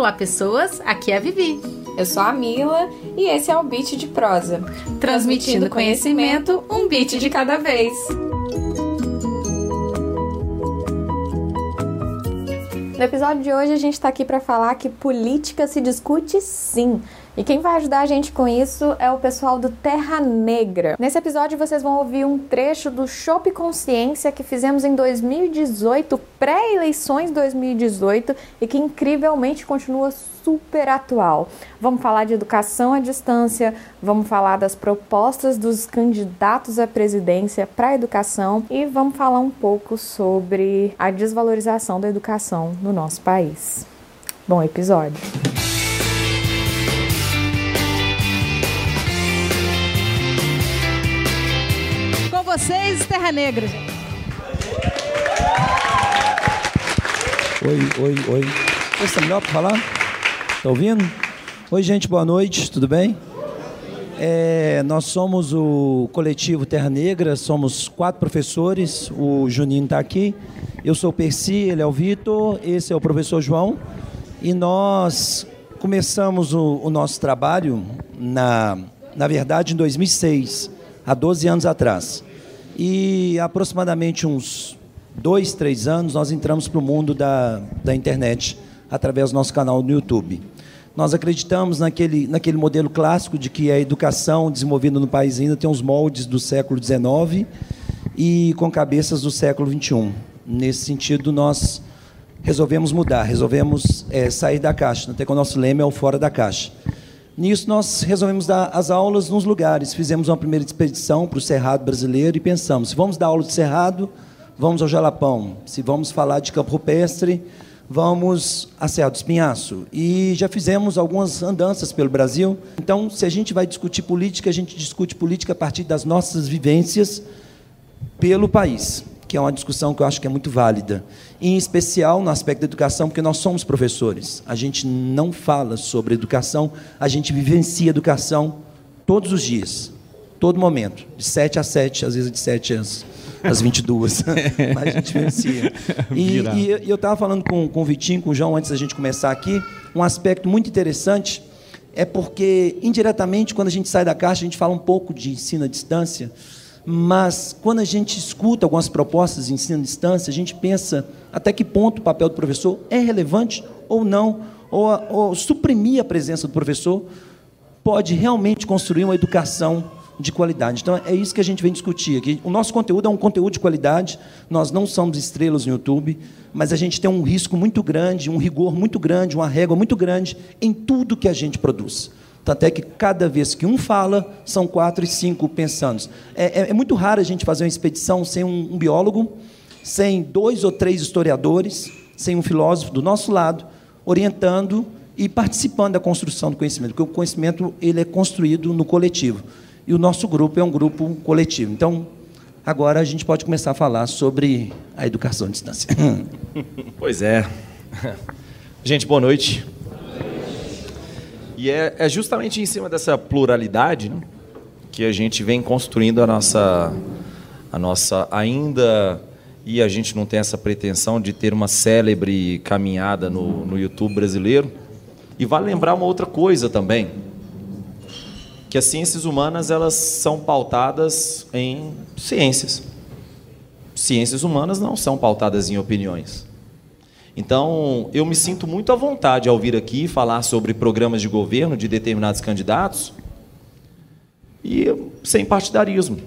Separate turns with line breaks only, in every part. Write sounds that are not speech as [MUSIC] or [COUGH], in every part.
Olá, pessoas. Aqui é a Vivi.
Eu sou a Mila e esse é o Beat de Prosa.
Transmitindo conhecimento, um beat de cada vez.
No episódio de hoje a gente está aqui para falar que política se discute sim. E quem vai ajudar a gente com isso é o pessoal do Terra Negra. Nesse episódio vocês vão ouvir um trecho do Shop Consciência que fizemos em 2018, pré-eleições 2018, e que incrivelmente continua super atual. Vamos falar de educação à distância, vamos falar das propostas dos candidatos à presidência para a educação e vamos falar um pouco sobre a desvalorização da educação no nosso país. Bom episódio.
Vocês, Terra Negra.
Oi, oi, oi. Está melhor para falar? Está ouvindo? Oi, gente, boa noite, tudo bem? É, nós somos o coletivo Terra Negra, somos quatro professores, o Juninho está aqui, eu sou o Percy, ele é o Vitor, esse é o professor João, e nós começamos o, o nosso trabalho, na, na verdade, em 2006, há 12 anos atrás. E aproximadamente uns dois, três anos, nós entramos para o mundo da, da internet através do nosso canal no YouTube. Nós acreditamos naquele, naquele modelo clássico de que a educação desenvolvida no país ainda tem os moldes do século XIX e com cabeças do século XXI. Nesse sentido, nós resolvemos mudar, resolvemos é, sair da caixa, até que o nosso lema é o fora da caixa. Nisso, nós resolvemos dar as aulas nos lugares. Fizemos uma primeira expedição para o Cerrado brasileiro e pensamos: se vamos dar aula de Cerrado, vamos ao Jalapão. Se vamos falar de campo rupestre, vamos a Serra do Espinhaço. E já fizemos algumas andanças pelo Brasil. Então, se a gente vai discutir política, a gente discute política a partir das nossas vivências pelo país que é uma discussão que eu acho que é muito válida, em especial no aspecto da educação, porque nós somos professores. A gente não fala sobre educação, a gente vivencia educação todos os dias, todo momento, de 7 a 7, às vezes de 7 às, às 22, [LAUGHS] mas a gente vivencia. [LAUGHS] E, e, e eu estava falando com, com o Vitinho, com o João, antes da gente começar aqui, um aspecto muito interessante é porque, indiretamente, quando a gente sai da caixa, a gente fala um pouco de ensino à distância, mas quando a gente escuta algumas propostas de ensino à distância, a gente pensa até que ponto o papel do professor é relevante ou não, ou, ou suprimir a presença do professor pode realmente construir uma educação de qualidade. Então é isso que a gente vem discutir aqui. O nosso conteúdo é um conteúdo de qualidade. Nós não somos estrelas no YouTube, mas a gente tem um risco muito grande, um rigor muito grande, uma régua muito grande em tudo que a gente produz. Tanto é que cada vez que um fala, são quatro e cinco pensando. É, é, é muito raro a gente fazer uma expedição sem um, um biólogo, sem dois ou três historiadores, sem um filósofo do nosso lado, orientando e participando da construção do conhecimento, porque o conhecimento ele é construído no coletivo. E o nosso grupo é um grupo coletivo. Então, agora a gente pode começar a falar sobre a educação à distância. [LAUGHS]
Pois é. Gente, boa noite. E é, é justamente em cima dessa pluralidade né, que a gente vem construindo a nossa, a nossa ainda e a gente não tem essa pretensão de ter uma célebre caminhada no, no YouTube brasileiro. E vale lembrar uma outra coisa também, que as ciências humanas elas são pautadas em ciências. Ciências humanas não são pautadas em opiniões. Então, eu me sinto muito à vontade ao vir aqui falar sobre programas de governo de determinados candidatos e sem partidarismo.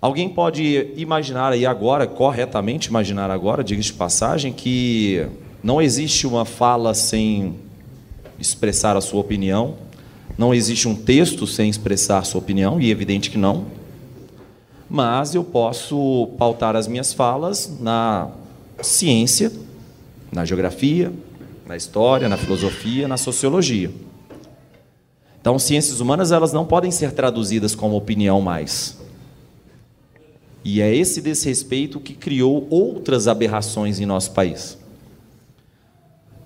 Alguém pode imaginar aí agora, corretamente imaginar agora, diga de passagem, que não existe uma fala sem expressar a sua opinião, não existe um texto sem expressar sua opinião, e é evidente que não. Mas eu posso pautar as minhas falas na ciência, na geografia, na história, na filosofia, na sociologia. Então, ciências humanas elas não podem ser traduzidas como opinião mais. E é esse desrespeito que criou outras aberrações em nosso país.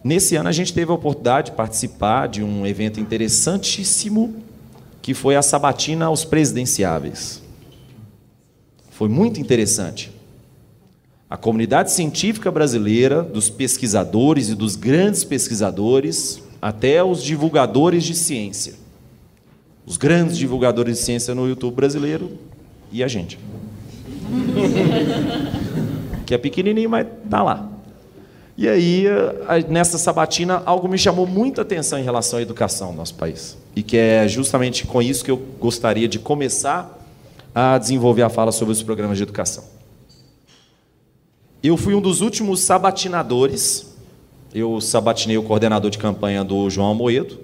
Nesse ano a gente teve a oportunidade de participar de um evento interessantíssimo que foi a sabatina aos presidenciáveis. Foi muito interessante. A comunidade científica brasileira, dos pesquisadores e dos grandes pesquisadores, até os divulgadores de ciência. Os grandes divulgadores de ciência no YouTube brasileiro e a gente. [LAUGHS] que é pequenininho, mas tá lá. E aí, nessa sabatina, algo me chamou muita atenção em relação à educação no nosso país. E que é justamente com isso que eu gostaria de começar a desenvolver a fala sobre os programas de educação. Eu fui um dos últimos sabatinadores. Eu sabatinei o coordenador de campanha do João Amoedo.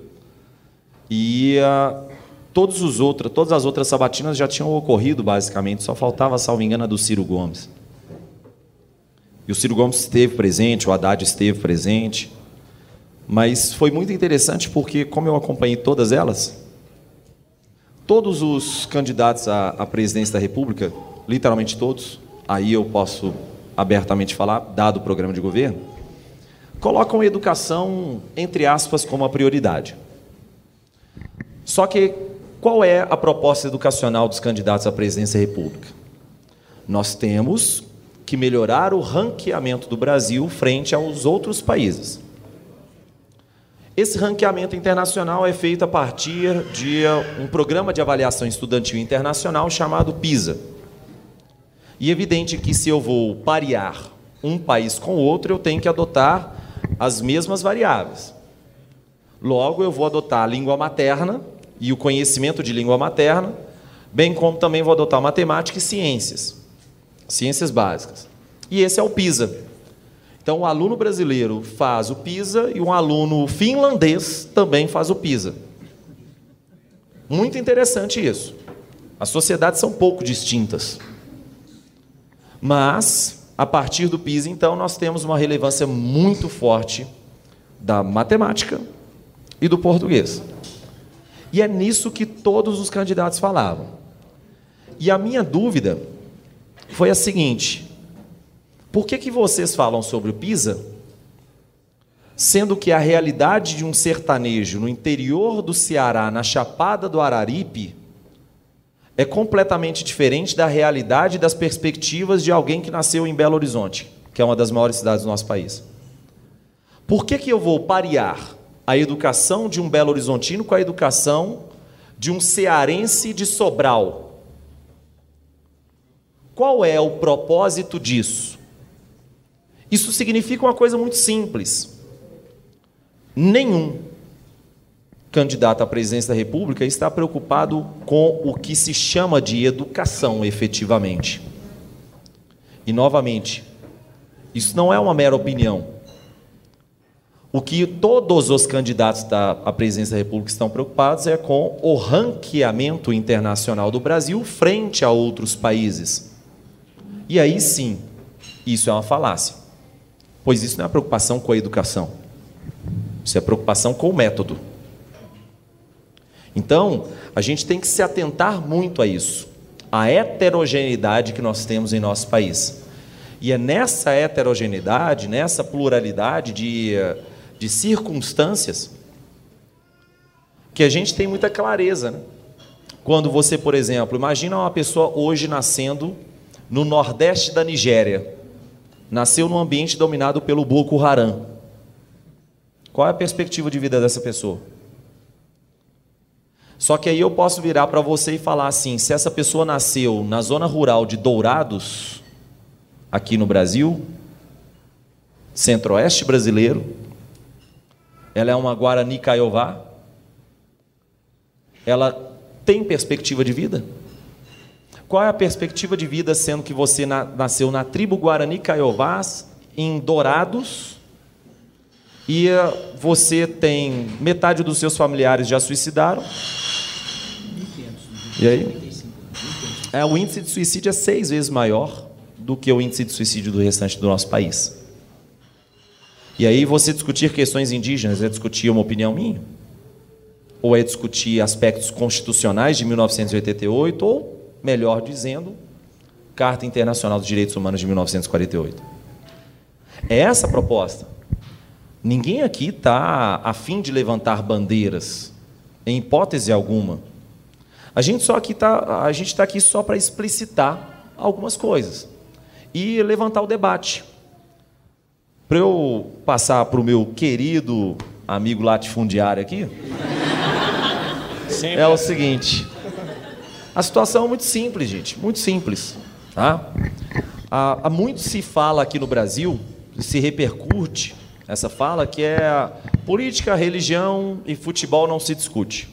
E uh, todos os outros, todas as outras sabatinas já tinham ocorrido, basicamente. Só faltava, salvo engano, a do Ciro Gomes. E o Ciro Gomes esteve presente, o Haddad esteve presente. Mas foi muito interessante porque, como eu acompanhei todas elas, todos os candidatos à, à presidência da República, literalmente todos, aí eu posso abertamente falar, dado o programa de governo, colocam a educação, entre aspas, como a prioridade. Só que qual é a proposta educacional dos candidatos à presidência da República? Nós temos que melhorar o ranqueamento do Brasil frente aos outros países. Esse ranqueamento internacional é feito a partir de um programa de avaliação estudantil internacional chamado PISA. E evidente que se eu vou parear um país com outro, eu tenho que adotar as mesmas variáveis. Logo, eu vou adotar a língua materna e o conhecimento de língua materna, bem como também vou adotar matemática e ciências, ciências básicas. E esse é o PISA. Então, o aluno brasileiro faz o PISA e um aluno finlandês também faz o PISA. Muito interessante isso. As sociedades são pouco distintas. Mas, a partir do PISA, então, nós temos uma relevância muito forte da matemática e do português. E é nisso que todos os candidatos falavam. E a minha dúvida foi a seguinte: por que, que vocês falam sobre o PISA, sendo que a realidade de um sertanejo no interior do Ceará, na Chapada do Araripe, é completamente diferente da realidade e das perspectivas de alguém que nasceu em Belo Horizonte, que é uma das maiores cidades do nosso país. Por que, que eu vou parear a educação de um Belo Horizontino com a educação de um cearense de Sobral? Qual é o propósito disso? Isso significa uma coisa muito simples. Nenhum candidato à presidência da República está preocupado com o que se chama de educação efetivamente. E, novamente, isso não é uma mera opinião. O que todos os candidatos à presidência da República estão preocupados é com o ranqueamento internacional do Brasil frente a outros países. E aí sim, isso é uma falácia. Pois isso não é preocupação com a educação. Isso é preocupação com o método. Então, a gente tem que se atentar muito a isso, a heterogeneidade que nós temos em nosso país. E é nessa heterogeneidade, nessa pluralidade de, de circunstâncias, que a gente tem muita clareza. Né? Quando você, por exemplo, imagina uma pessoa hoje nascendo no nordeste da Nigéria, nasceu num ambiente dominado pelo Boko Haram. Qual é a perspectiva de vida dessa pessoa? Só que aí eu posso virar para você e falar assim: se essa pessoa nasceu na zona rural de Dourados, aqui no Brasil, centro-oeste brasileiro, ela é uma Guarani Caiová, ela tem perspectiva de vida? Qual é a perspectiva de vida sendo que você na, nasceu na tribo Guarani Caiovás, em Dourados, e você tem metade dos seus familiares já suicidaram? E aí? É, o índice de suicídio é seis vezes maior do que o índice de suicídio do restante do nosso país. E aí você discutir questões indígenas é discutir uma opinião minha? Ou é discutir aspectos constitucionais de 1988, ou, melhor dizendo, Carta Internacional dos Direitos Humanos de 1948? É essa a proposta. Ninguém aqui está a fim de levantar bandeiras, em hipótese alguma. A gente só aqui tá, a gente está aqui só para explicitar algumas coisas. e levantar o debate. Para eu passar para o meu querido amigo latifundiário aqui, Sempre é o seguinte. A situação é muito simples, gente, muito simples. Tá? Há, há muito se fala aqui no Brasil, se repercute essa fala, que é política, religião e futebol não se discute.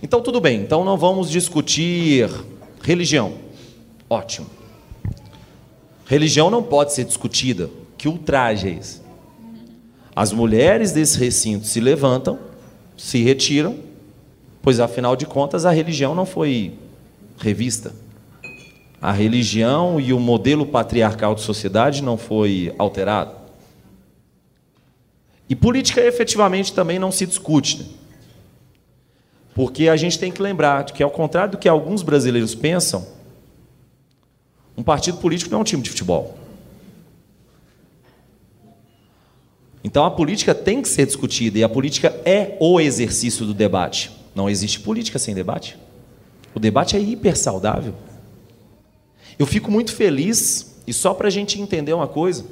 Então, tudo bem, então não vamos discutir religião. Ótimo. Religião não pode ser discutida. Que ultraje é esse? As mulheres desse recinto se levantam, se retiram, pois afinal de contas a religião não foi revista. A religião e o modelo patriarcal de sociedade não foi alterado. E política efetivamente também não se discute. Né? Porque a gente tem que lembrar que, ao contrário do que alguns brasileiros pensam, um partido político não é um time de futebol. Então a política tem que ser discutida e a política é o exercício do debate. Não existe política sem debate. O debate é hiper saudável. Eu fico muito feliz, e só para a gente entender uma coisa: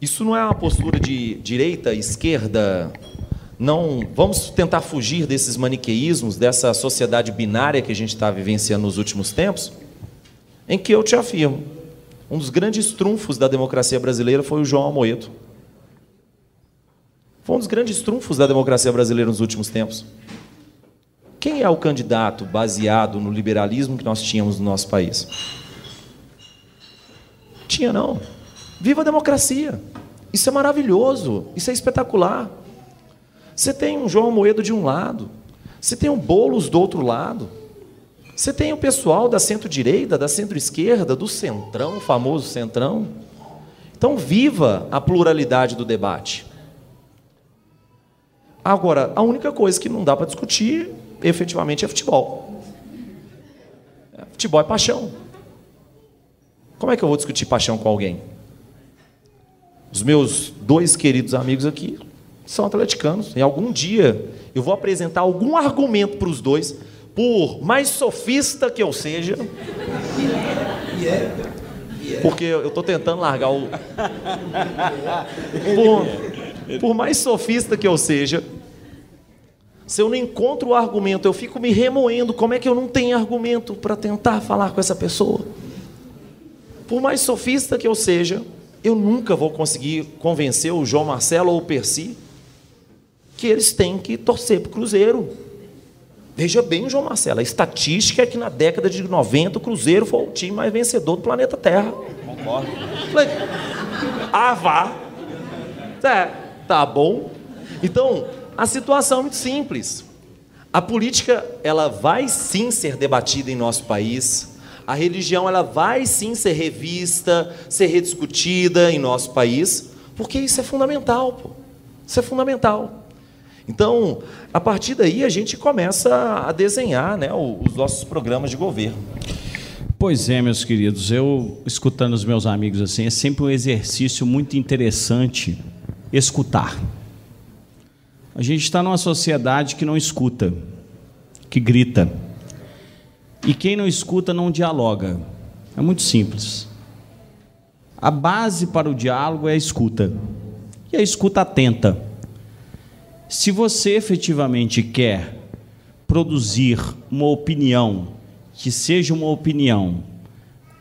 isso não é uma postura de direita, esquerda. Não, vamos tentar fugir desses maniqueísmos, dessa sociedade binária que a gente está vivenciando nos últimos tempos, em que eu te afirmo, um dos grandes trunfos da democracia brasileira foi o João Amoedo. Foi um dos grandes trunfos da democracia brasileira nos últimos tempos. Quem é o candidato baseado no liberalismo que nós tínhamos no nosso país? Tinha não. Viva a democracia. Isso é maravilhoso, isso é espetacular. Você tem um João Moedo de um lado, você tem um Boulos do outro lado, você tem o pessoal da centro-direita, da centro-esquerda, do centrão, o famoso centrão. Então, viva a pluralidade do debate. Agora, a única coisa que não dá para discutir efetivamente é futebol. Futebol é paixão. Como é que eu vou discutir paixão com alguém? Os meus dois queridos amigos aqui são atleticanos. E algum dia eu vou apresentar algum argumento para os dois, por mais sofista que eu seja. Porque eu estou tentando largar o. Por, por mais sofista que eu seja, se eu não encontro o argumento, eu fico me remoendo. Como é que eu não tenho argumento para tentar falar com essa pessoa? Por mais sofista que eu seja, eu nunca vou conseguir convencer o João Marcelo ou o Percy que eles têm que torcer para o Cruzeiro. Veja bem, João Marcelo, a estatística é que na década de 90 o Cruzeiro foi o time mais vencedor do planeta Terra. Concordo. Falei, ah, vá. É, tá bom. Então, a situação é muito simples. A política, ela vai sim ser debatida em nosso país. A religião, ela vai sim ser revista, ser rediscutida em nosso país, porque isso é fundamental, pô. Isso é fundamental. Então, a partir daí, a gente começa a desenhar né, os nossos programas de governo.
Pois é, meus queridos, eu escutando os meus amigos assim, é sempre um exercício muito interessante escutar. A gente está numa sociedade que não escuta, que grita. E quem não escuta não dialoga. É muito simples. A base para o diálogo é a escuta. E a escuta atenta. Se você efetivamente quer produzir uma opinião que seja uma opinião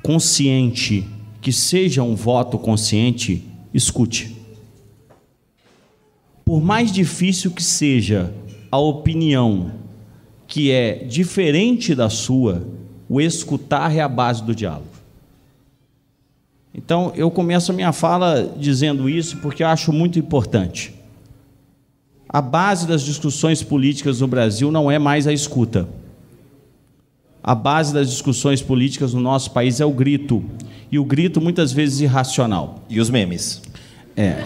consciente, que seja um voto consciente, escute. Por mais difícil que seja a opinião que é diferente da sua, o escutar é a base do diálogo. Então, eu começo a minha fala dizendo isso porque eu acho muito importante. A base das discussões políticas no Brasil não é mais a escuta. A base das discussões políticas no nosso país é o grito. E o grito muitas vezes irracional.
E os memes.
É.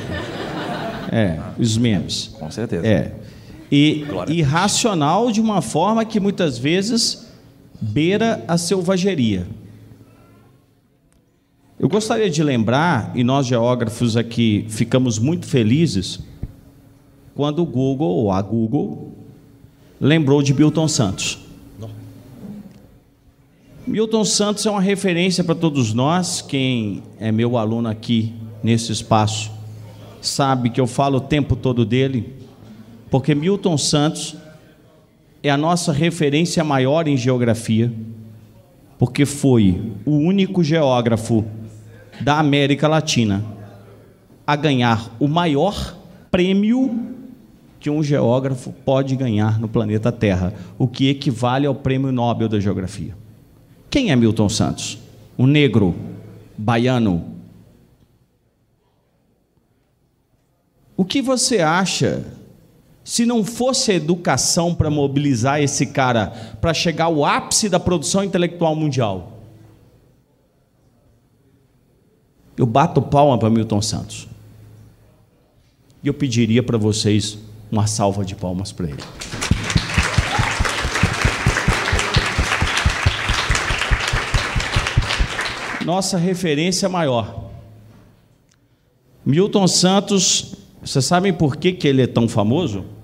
É, os memes.
Com certeza.
É. E irracional de uma forma que muitas vezes beira a selvageria. Eu gostaria de lembrar, e nós geógrafos aqui ficamos muito felizes, quando o Google, ou a Google, lembrou de Bilton Santos. Milton Santos é uma referência para todos nós. Quem é meu aluno aqui nesse espaço sabe que eu falo o tempo todo dele, porque Milton Santos é a nossa referência maior em geografia, porque foi o único geógrafo da América Latina a ganhar o maior prêmio que um geógrafo pode ganhar no planeta Terra, o que equivale ao Prêmio Nobel da Geografia. Quem é Milton Santos? Um negro, baiano. O que você acha se não fosse a educação para mobilizar esse cara para chegar ao ápice da produção intelectual mundial? Eu bato palma para Milton Santos. E eu pediria para vocês uma salva de palmas para ele. Nossa referência maior. Milton Santos, vocês sabem por que, que ele é tão famoso?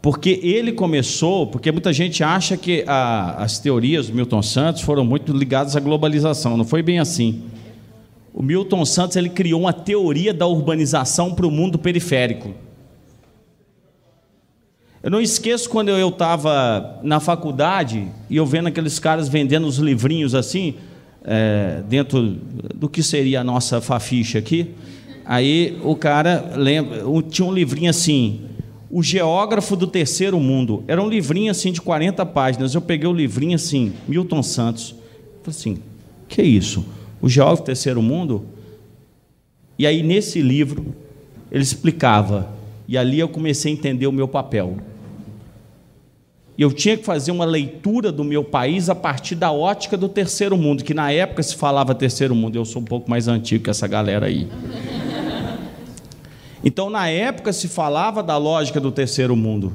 Porque ele começou, porque muita gente acha que a, as teorias do Milton Santos foram muito ligadas à globalização, não foi bem assim. O Milton Santos ele criou uma teoria da urbanização para o mundo periférico. Eu não esqueço quando eu estava na faculdade e eu vendo aqueles caras vendendo os livrinhos assim, é, dentro do que seria a nossa faficha aqui. Aí o cara lembra, tinha um livrinho assim, O Geógrafo do Terceiro Mundo. Era um livrinho assim de 40 páginas. Eu peguei o livrinho assim, Milton Santos. Falei assim: que é isso? O Geógrafo do Terceiro Mundo? E aí nesse livro ele explicava e ali eu comecei a entender o meu papel. Eu tinha que fazer uma leitura do meu país a partir da ótica do terceiro mundo, que na época se falava terceiro mundo, eu sou um pouco mais antigo que essa galera aí. Então, na época se falava da lógica do terceiro mundo.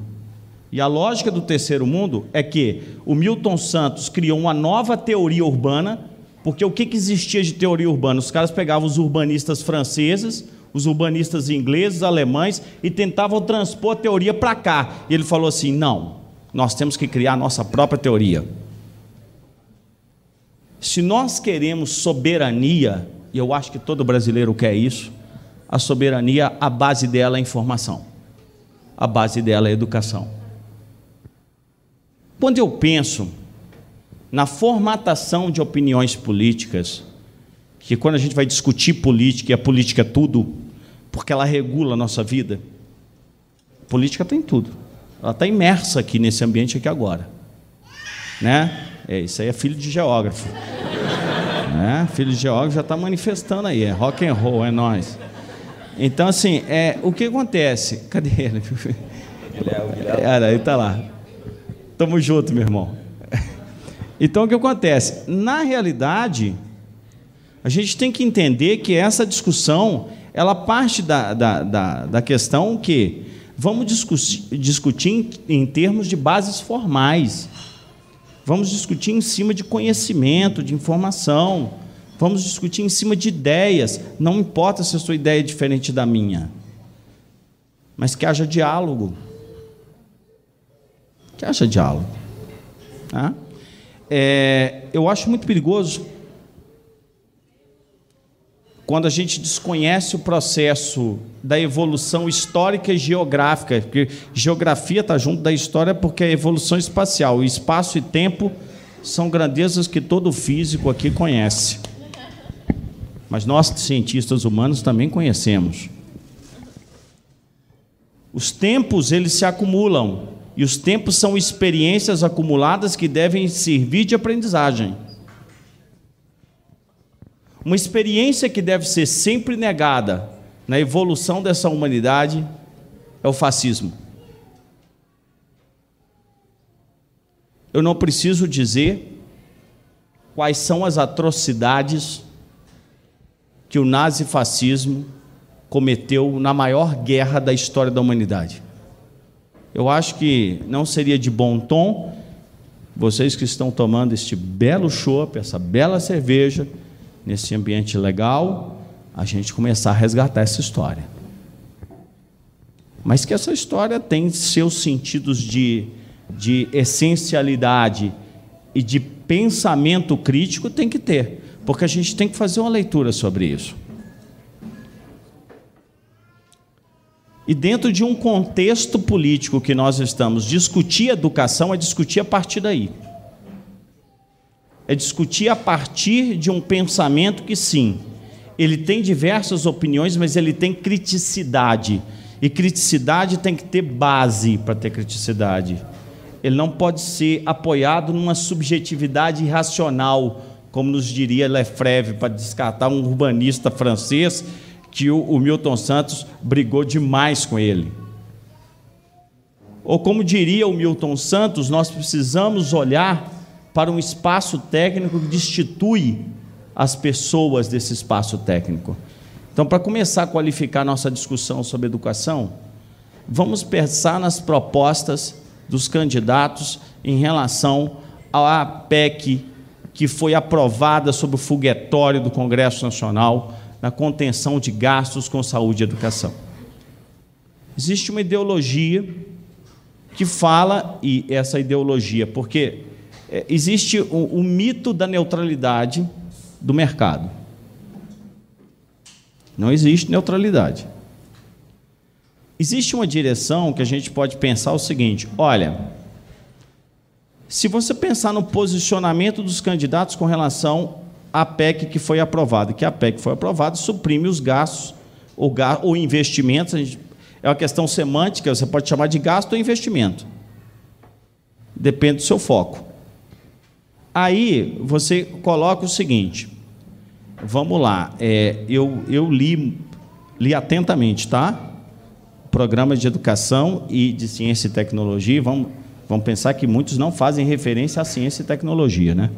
E a lógica do terceiro mundo é que o Milton Santos criou uma nova teoria urbana, porque o que, existia de teoria urbana? Os caras pegavam os urbanistas franceses, os urbanistas ingleses, alemães, e tentavam transpor a teoria para cá. E ele falou assim: não, nós temos que criar a nossa própria teoria. Se nós queremos soberania, e eu acho que todo brasileiro quer isso, a soberania, a base dela é informação, a base dela é educação. Quando eu penso na formatação de opiniões políticas, que quando a gente vai discutir política, e a política é tudo, porque ela regula a nossa vida. A política tem tudo. Ela está imersa aqui nesse ambiente aqui agora. Né? É, isso aí é filho de geógrafo. né? Filho de geógrafo já está manifestando aí. É rock and roll, é nós. Então, assim, é, o que acontece? [LAUGHS] Cadê ele? Era, ele está lá. Tamo junto, meu irmão. [LAUGHS] Então, o que acontece? Na realidade, a gente tem que entender que essa discussão ela parte da, da, da, da questão que vamos discutir, discutir em, em termos de bases formais, vamos discutir em cima de conhecimento, de informação, vamos discutir em cima de ideias, não importa se a sua ideia é diferente da minha, mas que haja diálogo. Que haja diálogo. Tá? É, eu acho muito perigoso quando a gente desconhece o processo da evolução histórica e geográfica, porque geografia está junto da história porque é evolução espacial, espaço e tempo são grandezas que todo físico aqui conhece. Mas nós, cientistas humanos, também conhecemos. Os tempos, eles se acumulam, e os tempos são experiências acumuladas que devem servir de aprendizagem. Uma experiência que deve ser sempre negada na evolução dessa humanidade é o fascismo. Eu não preciso dizer quais são as atrocidades que o nazifascismo cometeu na maior guerra da história da humanidade. Eu acho que não seria de bom tom vocês que estão tomando este belo chopp, essa bela cerveja, nesse ambiente legal, a gente começar a resgatar essa história. Mas que essa história tem seus sentidos de, de essencialidade e de pensamento crítico tem que ter, porque a gente tem que fazer uma leitura sobre isso. E dentro de um contexto político que nós estamos, discutir educação é discutir a partir daí. É discutir a partir de um pensamento que, sim, ele tem diversas opiniões, mas ele tem criticidade. E criticidade tem que ter base para ter criticidade. Ele não pode ser apoiado numa subjetividade irracional, como nos diria Lefebvre, para descartar um urbanista francês que o, o Milton Santos brigou demais com ele. Ou como diria o Milton Santos, nós precisamos olhar para um espaço técnico que destitui as pessoas desse espaço técnico. Então, para começar a qualificar nossa discussão sobre educação, vamos pensar nas propostas dos candidatos em relação à PEC que foi aprovada sob o foguetório do Congresso Nacional na contenção de gastos com saúde e educação. Existe uma ideologia que fala, e essa ideologia, porque é, existe o, o mito da neutralidade do mercado. Não existe neutralidade. Existe uma direção que a gente pode pensar o seguinte: olha, se você pensar no posicionamento dos candidatos com relação a PEC que foi aprovada, que a PEC foi aprovada suprime os gastos ou, ou investimentos. Gente, é uma questão semântica, você pode chamar de gasto ou investimento. Depende do seu foco. Aí você coloca o seguinte: vamos lá, é, eu, eu li, li atentamente, tá? Programas de educação e de ciência e tecnologia. Vamos, vamos pensar que muitos não fazem referência à ciência e tecnologia, né?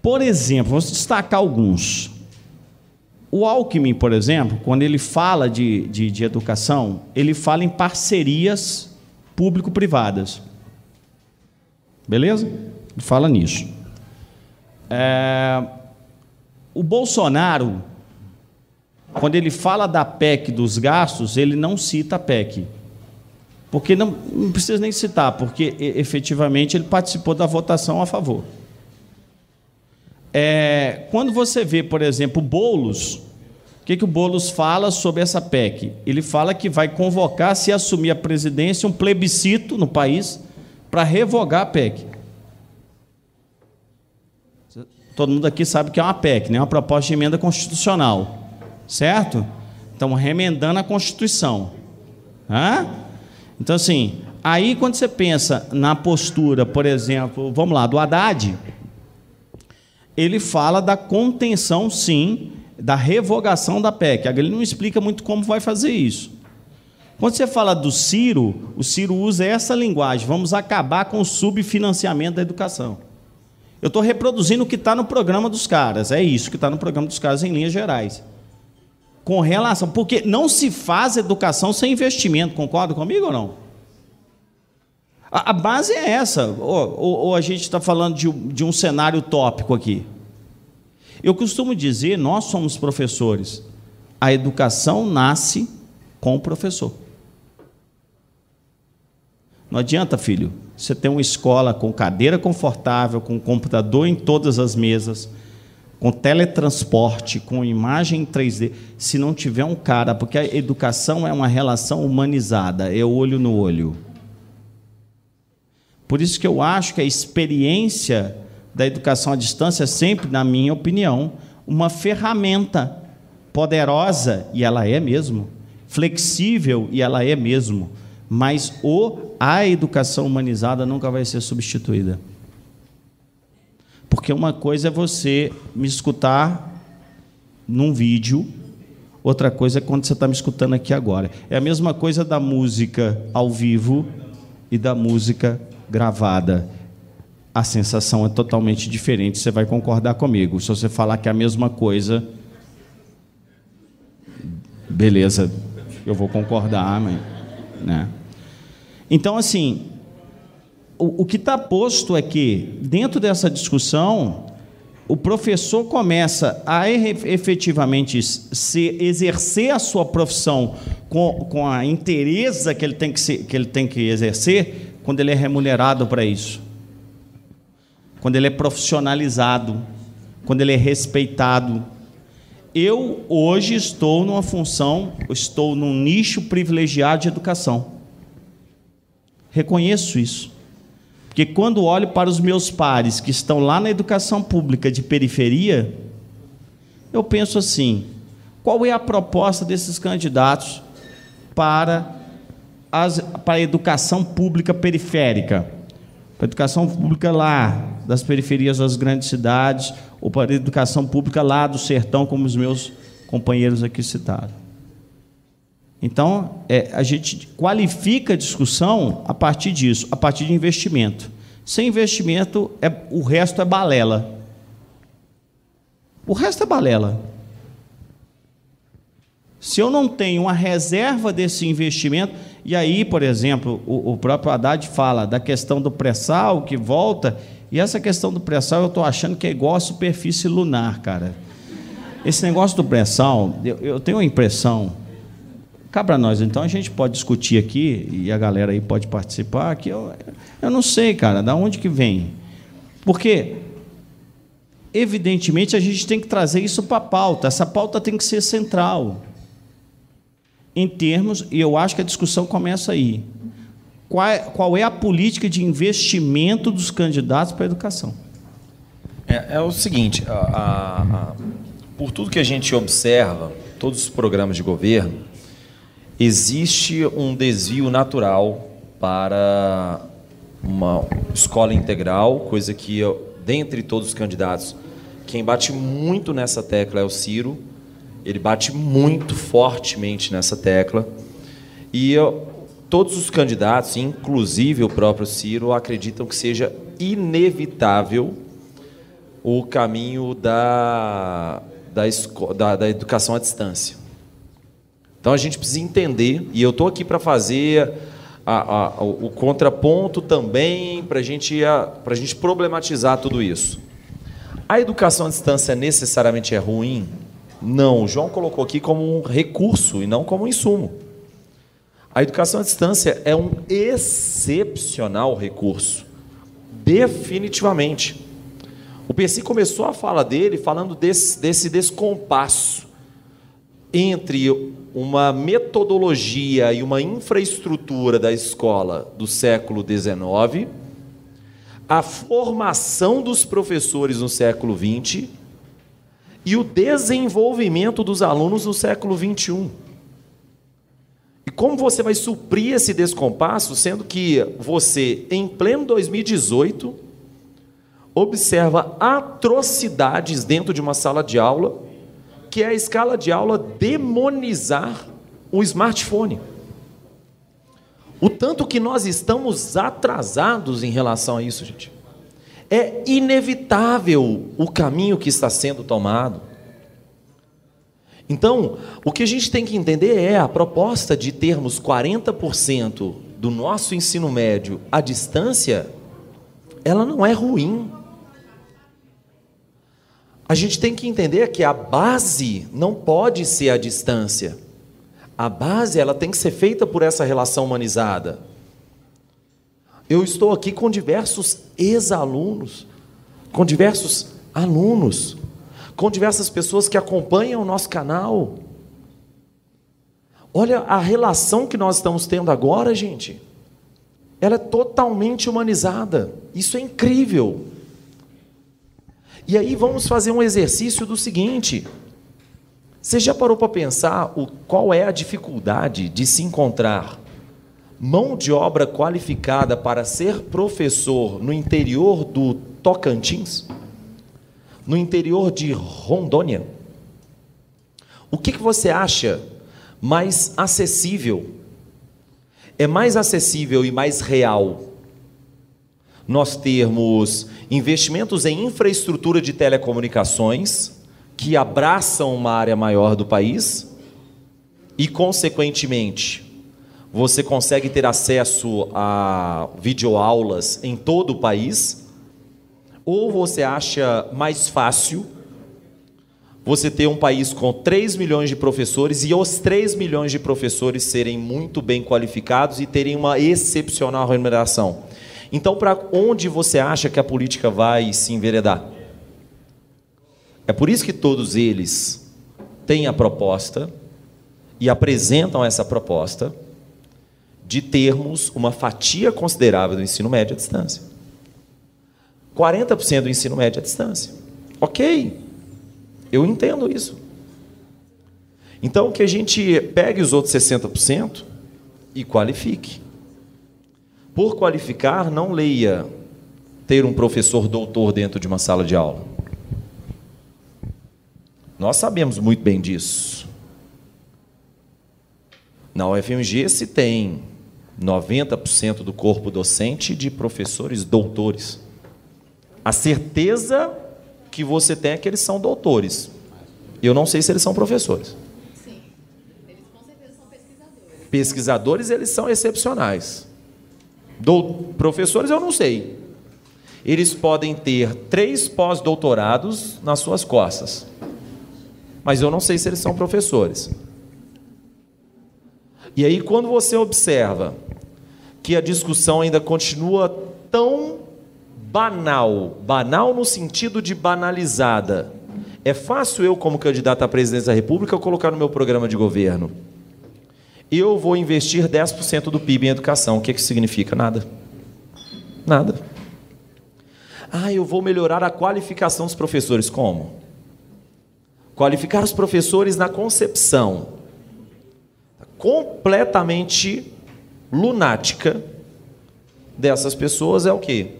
Por exemplo, vamos destacar alguns. O Alckmin, por exemplo, quando ele fala de, de, de educação, ele fala em parcerias público-privadas. Beleza? Ele fala nisso. É, o Bolsonaro, quando ele fala da PEC dos gastos, ele não cita a PEC. Porque não, não precisa nem citar, porque efetivamente ele participou da votação a favor. É, quando você vê, por exemplo, Bolos, o que, que o Bolos fala sobre essa PEC? Ele fala que vai convocar, se assumir a presidência, um plebiscito no país para revogar a PEC. Todo mundo aqui sabe que é uma PEC, né? uma proposta de emenda constitucional. Certo? Estamos remendando a Constituição. Hã? Então, assim, aí quando você pensa na postura, por exemplo, vamos lá, do Haddad, ele fala da contenção, sim, da revogação da PEC. Ele não explica muito como vai fazer isso. Quando você fala do Ciro, o Ciro usa essa linguagem: vamos acabar com o subfinanciamento da educação. Eu estou reproduzindo o que está no programa dos caras, é isso que está no programa dos caras em linhas gerais. Com relação, porque não se faz educação sem investimento, concorda comigo ou não? A, a base é essa. Ou, ou, ou a gente está falando de, de um cenário tópico aqui? Eu costumo dizer, nós somos professores. A educação nasce com o professor. Não adianta, filho, você ter uma escola com cadeira confortável, com computador em todas as mesas, com teletransporte, com imagem em 3D, se não tiver um cara, porque a educação é uma relação humanizada, é olho no olho. Por isso que eu acho que a experiência da educação à distância é sempre, na minha opinião, uma ferramenta poderosa, e ela é mesmo, flexível, e ela é mesmo, mas o, a educação humanizada nunca vai ser substituída. Porque uma coisa é você me escutar num vídeo, outra coisa é quando você está me escutando aqui agora. É a mesma coisa da música ao vivo e da música gravada, a sensação é totalmente diferente. Você vai concordar comigo. Se você falar que é a mesma coisa, beleza, eu vou concordar, mas, né? Então, assim, o, o que está posto é que, dentro dessa discussão, o professor começa a efetivamente se, exercer a sua profissão com, com a interesa que ele tem que, se, que ele tem que exercer, quando ele é remunerado para isso. quando ele é profissionalizado, quando ele é respeitado. Eu hoje estou numa função, estou num nicho privilegiado de educação. Reconheço isso. Porque quando olho para os meus pares que estão lá na educação pública de periferia, eu penso assim: qual é a proposta desses candidatos para, as, para a educação pública periférica? Para a educação pública lá, das periferias das grandes cidades, ou para a educação pública lá do sertão, como os meus companheiros aqui citaram. Então, é, a gente qualifica a discussão a partir disso, a partir de investimento. Sem investimento, é, o resto é balela. O resto é balela. Se eu não tenho uma reserva desse investimento, e aí, por exemplo, o, o próprio Haddad fala da questão do pré-sal que volta, e essa questão do pré-sal eu estou achando que é igual a superfície lunar, cara. Esse negócio do pré-sal, eu, eu tenho a impressão, cabra nós, então a gente pode discutir aqui, e a galera aí pode participar, que eu, eu não sei, cara, da onde que vem. Porque evidentemente, a gente tem que trazer isso para a pauta. Essa pauta tem que ser central. Em termos, e eu acho que a discussão começa aí. Qual é, qual é a política de investimento dos candidatos para a educação?
É, é o seguinte: a, a, a, por tudo que a gente observa, todos os programas de governo, existe um desvio natural para uma escola integral, coisa que, dentre todos os candidatos, quem bate muito nessa tecla é o Ciro. Ele bate muito fortemente nessa tecla. E eu, todos os candidatos, inclusive o próprio Ciro, acreditam que seja inevitável o caminho da, da, da, da educação à distância. Então a gente precisa entender, e eu estou aqui para fazer a, a, o contraponto também, para gente, a gente problematizar tudo isso. A educação à distância necessariamente é ruim? Não, o João colocou aqui como um recurso e não como um insumo. A educação à distância é um excepcional recurso, definitivamente. O Percy começou a fala dele falando desse, desse descompasso entre uma metodologia e uma infraestrutura da escola do século XIX a formação dos professores no século XX e o desenvolvimento dos alunos no século XXI. E como você vai suprir esse descompasso, sendo que você, em pleno 2018, observa atrocidades dentro de uma sala de aula, que é a escala de aula demonizar o smartphone. O tanto que nós estamos atrasados em relação a isso, gente. É inevitável o caminho que está sendo tomado. Então, o que a gente tem que entender é a proposta de termos 40% do nosso ensino médio à distância, ela não é ruim. A gente tem que entender que a base não pode ser a distância. A base ela tem que ser feita por essa relação humanizada. Eu estou aqui com diversos ex-alunos, com diversos alunos, com diversas pessoas que acompanham o nosso canal. Olha a relação que nós estamos tendo agora, gente. Ela é totalmente humanizada. Isso é incrível. E aí vamos fazer um exercício do seguinte: você já parou para pensar o, qual é a dificuldade de se encontrar mão de obra qualificada para ser professor no interior do Tocantins? No interior de Rondônia? O que, que você acha mais acessível? É mais acessível e mais real nós termos investimentos em infraestrutura de telecomunicações que abraçam uma área maior do país e, consequentemente, você consegue ter acesso a videoaulas em todo o país, ou você acha mais fácil você ter um país com 3 milhões de professores e os 3 milhões de professores serem muito bem qualificados e terem uma excepcional remuneração. Então, para onde você acha que a política vai se enveredar? É por isso que todos eles têm a proposta e apresentam essa proposta de termos uma fatia considerável do ensino médio à distância. 40% do ensino médio à distância. Ok, eu entendo isso. Então, que a gente pegue os outros 60% e qualifique. Por qualificar, não leia ter um professor doutor dentro de uma sala de aula. Nós sabemos muito bem disso. Na UFMG se tem 90% do corpo docente de professores doutores. A certeza que você tem é que eles são doutores. Eu não sei se eles são professores. Sim, eles com certeza são pesquisadores. Pesquisadores, eles são excepcionais. Do, professores, eu não sei. Eles podem ter três pós-doutorados nas suas costas. Mas eu não sei se eles são professores. E aí, quando você observa que a discussão ainda continua tão banal banal no sentido de banalizada é fácil eu, como candidato à presidência da República, colocar no meu programa de governo. Eu vou investir 10% do PIB em educação. O que, que significa? Nada. Nada. Ah, eu vou melhorar a qualificação dos professores. Como? Qualificar os professores na concepção completamente lunática dessas pessoas é o quê?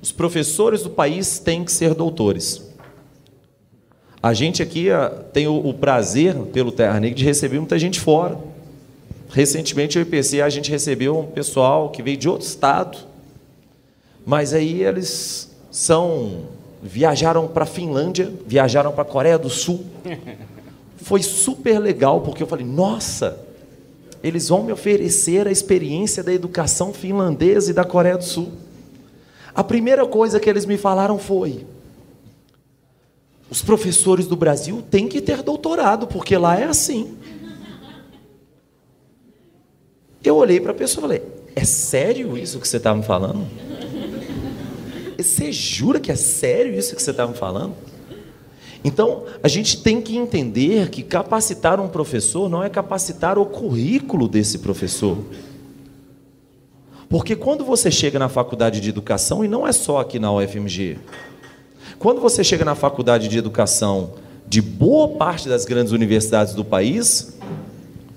Os professores do país têm que ser doutores. A gente aqui ah, tem o, prazer, pelo Terra Negra, de receber muita gente fora. Recentemente, o IPC, a gente recebeu um pessoal que veio de outro estado, mas aí eles são viajaram para a Finlândia, viajaram para a Coreia do Sul. Foi super legal, porque eu falei, nossa, eles vão me oferecer a experiência da educação finlandesa e da Coreia do Sul. A primeira coisa que eles me falaram foi: os professores do Brasil têm que ter doutorado, porque lá é assim. Eu olhei para a pessoa e falei: é sério isso que você está me falando? Você jura que é sério isso que você está me falando? Então, a gente tem que entender que capacitar um professor não é capacitar o currículo desse professor. Porque quando você chega na faculdade de educação, e não é só aqui na UFMG, quando você chega na faculdade de educação de boa parte das grandes universidades do país,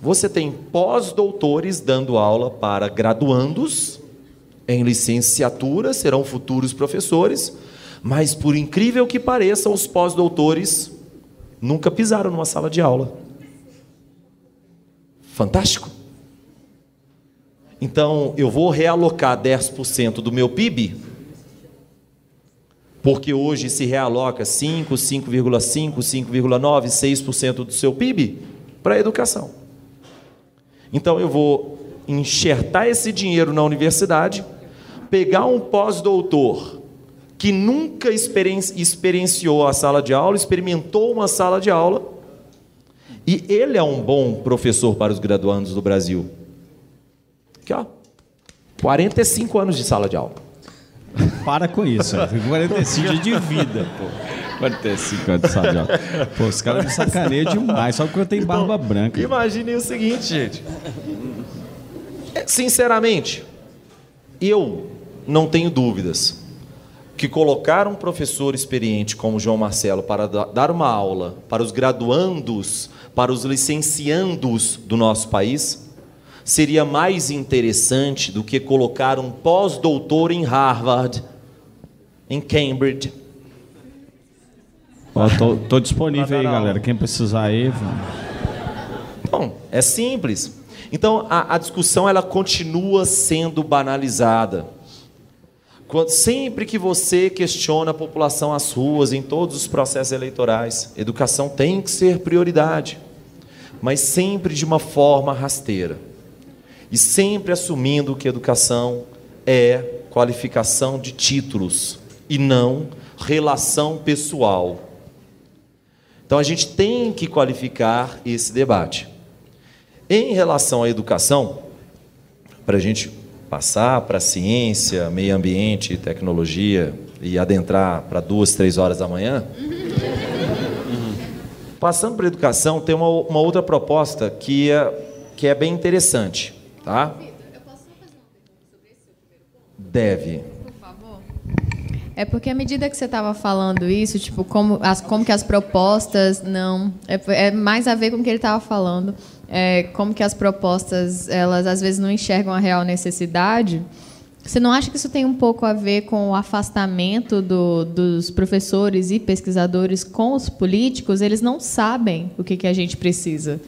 você tem pós-doutores dando aula para graduandos em licenciatura, serão futuros professores, mas por incrível que pareça, os pós-doutores nunca pisaram numa sala de aula. Fantástico. Então, eu vou realocar 10% do meu PIB, porque hoje se realoca 5, 5,5, 5,9, 6% do seu PIB para a educação. Então, eu vou enxertar esse dinheiro na universidade, pegar um pós-doutor que nunca experienciou a sala de aula, experimentou uma sala de aula, e ele é um bom professor para os graduandos do Brasil. Aqui, ó. 45 anos de sala de aula.
Para com isso, [LAUGHS] 45 de vida, pô. 45 anos de sala de aula. Pô, os caras me sacaneiam demais, só porque eu tenho barba então, branca.
Imagine o seguinte, gente. Sinceramente, eu não tenho dúvidas que colocar um professor experiente como João Marcelo para dar uma aula para os graduandos, para os licenciandos do nosso país, seria mais interessante do que colocar um pós-doutor em Harvard, em Cambridge.
Estou disponível aí, galera. Quem precisar aí.
Bom, é simples. Então a, a discussão ela continua sendo banalizada. Quando, sempre que você questiona a população às ruas, em todos os processos eleitorais, educação tem que ser prioridade, mas sempre de uma forma rasteira. E sempre assumindo que educação é qualificação de títulos e não relação pessoal. Então a gente tem que qualificar esse debate. Em relação à educação, para a gente passar para ciência, meio ambiente, tecnologia e adentrar para duas, três horas da manhã. Passando para educação, tem uma, uma outra proposta que é, que é bem interessante, tá? Deve.
É porque à medida que você estava falando isso, tipo, como, as, como que as propostas não. É, é mais a ver com o que ele estava falando. É, como que as propostas, elas às vezes não enxergam a real necessidade. Você não acha que isso tem um pouco a ver com o afastamento do, dos professores e pesquisadores com os políticos? Eles não sabem o que, que a gente precisa.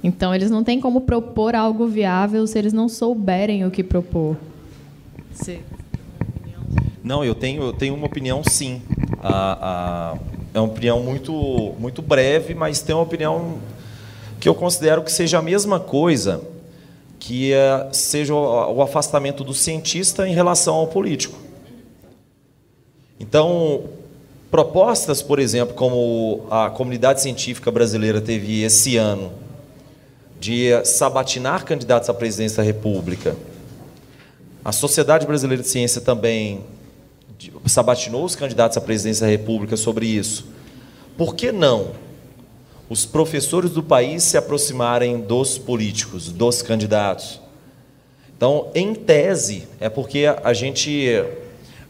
Então, eles não têm como propor algo viável se eles não souberem o que propor. Sim.
Não, eu tenho, eu tenho uma opinião sim. A, a, é uma opinião muito, muito breve, mas tem uma opinião que eu considero que seja a mesma coisa que é, seja o, o afastamento do cientista em relação ao político. Então, propostas, por exemplo, como a comunidade científica brasileira teve esse ano, de sabatinar candidatos à presidência da República, a Sociedade Brasileira de Ciência também sabatinou os candidatos à presidência da República sobre isso. Por que não os professores do país se aproximarem dos políticos, dos candidatos? Então, em tese, é porque a gente,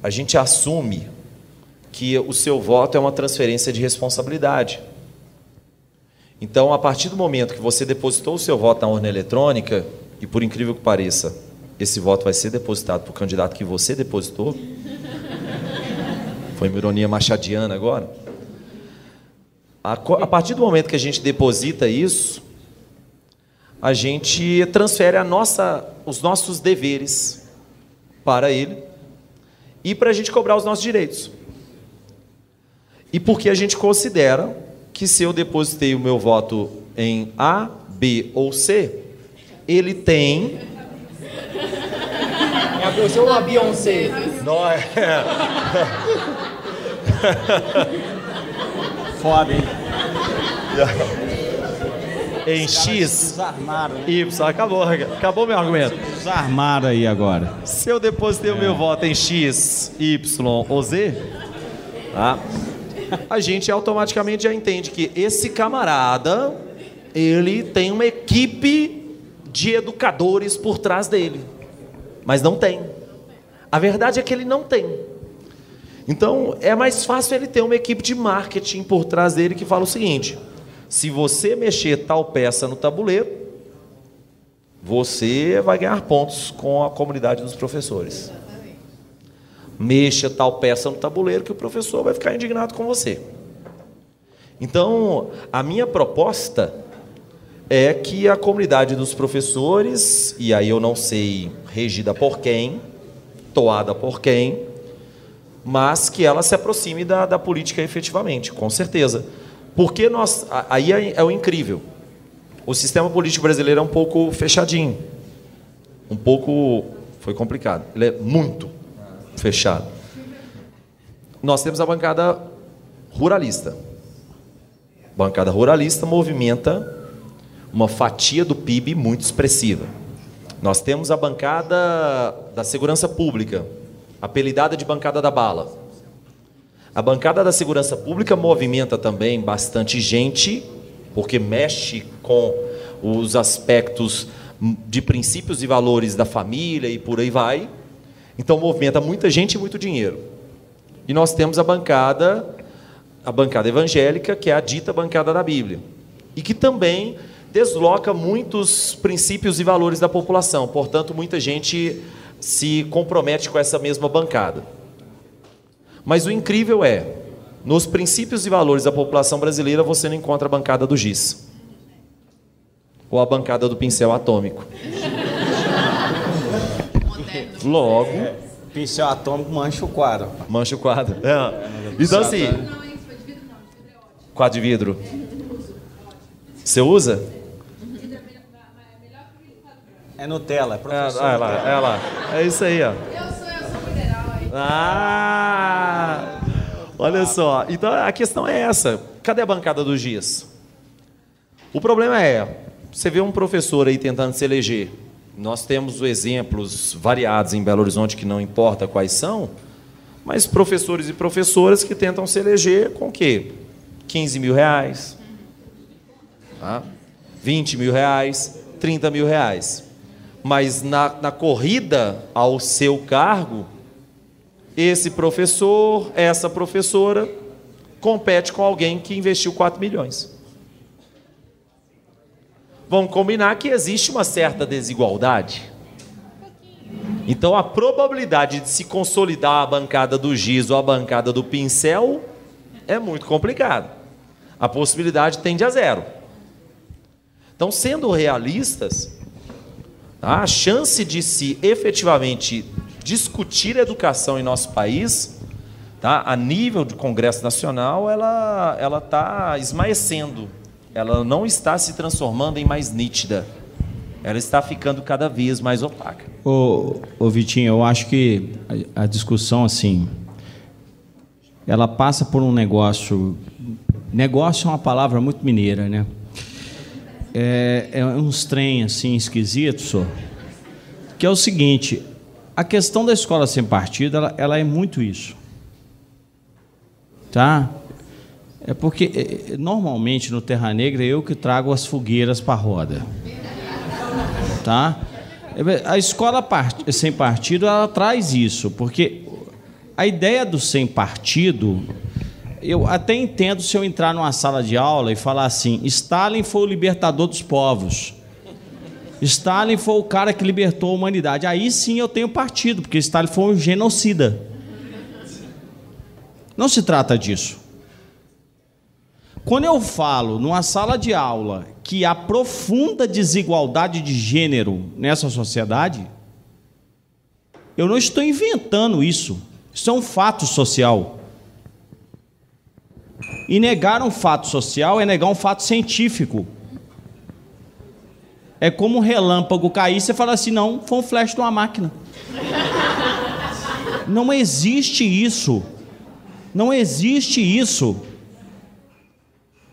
a gente assume que o seu voto é uma transferência de responsabilidade. Então, a partir do momento que você depositou o seu voto na urna eletrônica, e por incrível que pareça, esse voto vai ser depositado para o candidato que você depositou, foi uma ironia machadiana agora. A, a partir do momento que a gente deposita isso, a gente transfere a nossa, os nossos deveres para ele e para a gente cobrar os nossos direitos. E porque a gente considera que se eu depositei o meu voto em A, B ou C, ele tem.
É a Beyoncé ou a Beyoncé?
Não é. [LAUGHS] [LAUGHS]
Foda, hein? [LAUGHS]
em X,
Desarmaram, né?
Y, acabou, acabou meu argumento.
Desarmaram aí agora.
Se eu depositei o meu voto em X, Y ou Z, tá? a gente automaticamente já entende que esse camarada, ele tem uma equipe de educadores por trás dele. Mas não tem. A verdade é que ele não tem. Então, é mais fácil ele ter uma equipe de marketing por trás dele que fala o seguinte: se você mexer tal peça no tabuleiro, você vai ganhar pontos com a comunidade dos professores. Mexa tal peça no tabuleiro que o professor vai ficar indignado com você. Então, a minha proposta é que a comunidade dos professores, e aí eu não sei regida por quem, toada por quem, mas que ela se aproxime da, da política efetivamente, com certeza. Porque nós. Aí é, é o incrível. O sistema político brasileiro é um pouco fechadinho. Um pouco. Foi complicado. Ele é muito fechado. Nós temos a bancada ruralista. Bancada ruralista movimenta uma fatia do PIB muito expressiva. Nós temos a bancada da segurança pública, apelidada de bancada da bala. A bancada da segurança pública movimenta também bastante gente, porque mexe com os aspectos de princípios e valores da família e por aí vai. Então movimenta muita gente e muito dinheiro. E nós temos a bancada, a bancada evangélica, que é a dita bancada da Bíblia, e que também desloca muitos princípios e valores da população. Portanto, muita gente se compromete com essa mesma bancada. Mas o incrível é, nos princípios e valores da população brasileira, você não encontra a bancada do giz. Ou a bancada do pincel atômico. Logo.
Pincel atômico mancha o quadro.
Mancha o quadro. É. Então, assim. Quadro de vidro. Você usa?
É Nutella, é
É,
professor.
é lá, é lá. É isso aí, ó.
Eu sou, eu sou federal aí.
Ah! Olha só. Então a questão é essa. Cadê a bancada do giz? O problema é, você vê um professor aí tentando se eleger nós temos exemplos variados em Belo Horizonte que não importa quais são, mas professores e professoras que tentam se eleger com o quê? 15 mil reais, tá? 20 mil reais, 30 mil reais. Mas na, na corrida ao seu cargo, esse professor, essa professora, compete com alguém que investiu 4 milhões. Vamos combinar que existe uma certa desigualdade. Então a probabilidade de se consolidar a bancada do giz ou a bancada do pincel é muito complicada. A possibilidade tende a zero. Então, sendo realistas, a chance de se efetivamente discutir educação em nosso país, tá, a nível do Congresso Nacional, ela ela está esmaecendo. Ela não está se transformando em mais nítida. Ela está ficando cada vez mais opaca.
Ô, ô Vitinho, eu acho que a, a discussão assim, ela passa por um negócio. Negócio é uma palavra muito mineira, né? É, é uns trem assim esquisitos, que é o seguinte: a questão da escola sem partido, ela, ela é muito isso, tá? É porque é, normalmente no Terra Negra é eu que trago as fogueiras para a roda, tá? A escola sem partido ela traz isso, porque a ideia do sem partido eu até entendo se eu entrar numa sala de aula e falar assim: Stalin foi o libertador dos povos. Stalin foi o cara que libertou a humanidade. Aí sim eu tenho partido, porque Stalin foi um genocida. Não se trata disso. Quando eu falo numa sala de aula que há profunda desigualdade de gênero nessa sociedade, eu não estou inventando isso. Isso é um fato social. E negar um fato social é negar um fato científico. É como um relâmpago cair e você fala assim: não, foi um flash de uma máquina. Não existe isso. Não existe isso.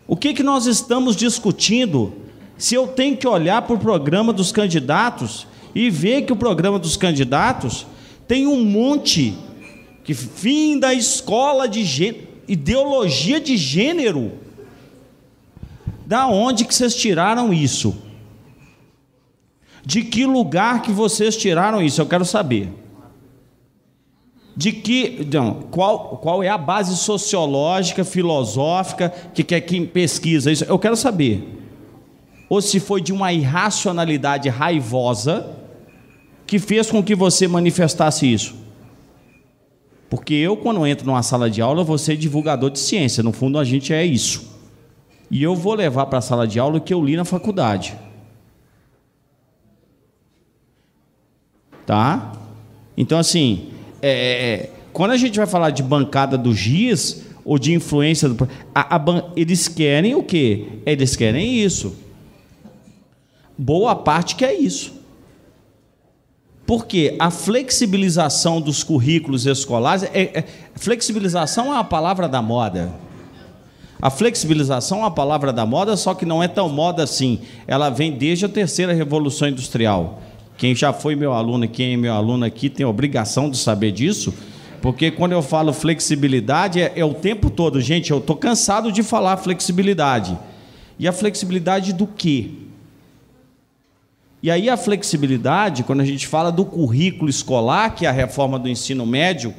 O que, que nós estamos discutindo? Se eu tenho que olhar para o programa dos candidatos e ver que o programa dos candidatos tem um monte que fim da escola de gênero ideologia de gênero. Da onde que vocês tiraram isso? De que lugar que vocês tiraram isso? Eu quero saber. De que, não, qual, qual é a base sociológica, filosófica que quer que pesquisa isso? Eu quero saber. Ou se foi de uma irracionalidade raivosa que fez com que você manifestasse isso? Porque eu, quando entro numa sala de aula, vou ser divulgador de ciência. No fundo, a gente é isso. E eu vou levar para a sala de aula o que eu li na faculdade. Tá? Então, assim, é, é, é quando a gente vai falar de bancada do GIS ou de influência, do, a, a, eles querem o quê? Eles querem isso. Boa parte que é isso. Porque a flexibilização dos currículos escolares, é, é, flexibilização é uma palavra da moda. A flexibilização é uma palavra da moda, só que não é tão moda assim. Ela vem desde a terceira revolução industrial. Quem já foi meu aluno, quem é meu aluno aqui, tem obrigação de saber disso, porque quando eu falo flexibilidade, é, é o tempo todo. Gente, eu estou cansado de falar flexibilidade. E a flexibilidade do quê? E aí a flexibilidade, quando a gente fala do currículo escolar, que é a reforma do ensino médio,